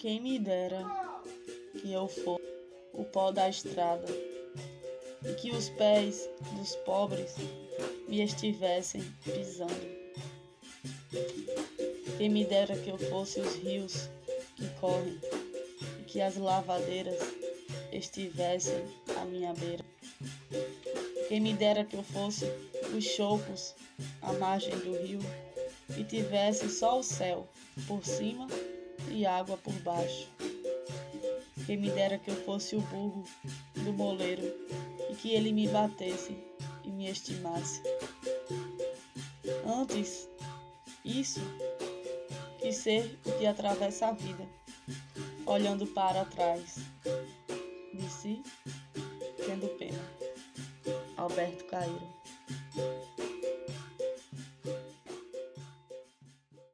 Quem me dera que eu fosse o pó da estrada e que os pés dos pobres me estivessem pisando. Quem me dera que eu fosse os rios que correm e que as lavadeiras estivessem à minha beira. Quem me dera que eu fosse os chocos à margem do rio e tivesse só o céu por cima e água por baixo. Quem me dera que eu fosse o burro do moleiro e que ele me batesse e me estimasse. Antes, isso que ser o que atravessa a vida, olhando para trás, de si, tendo pena. Alberto Cairo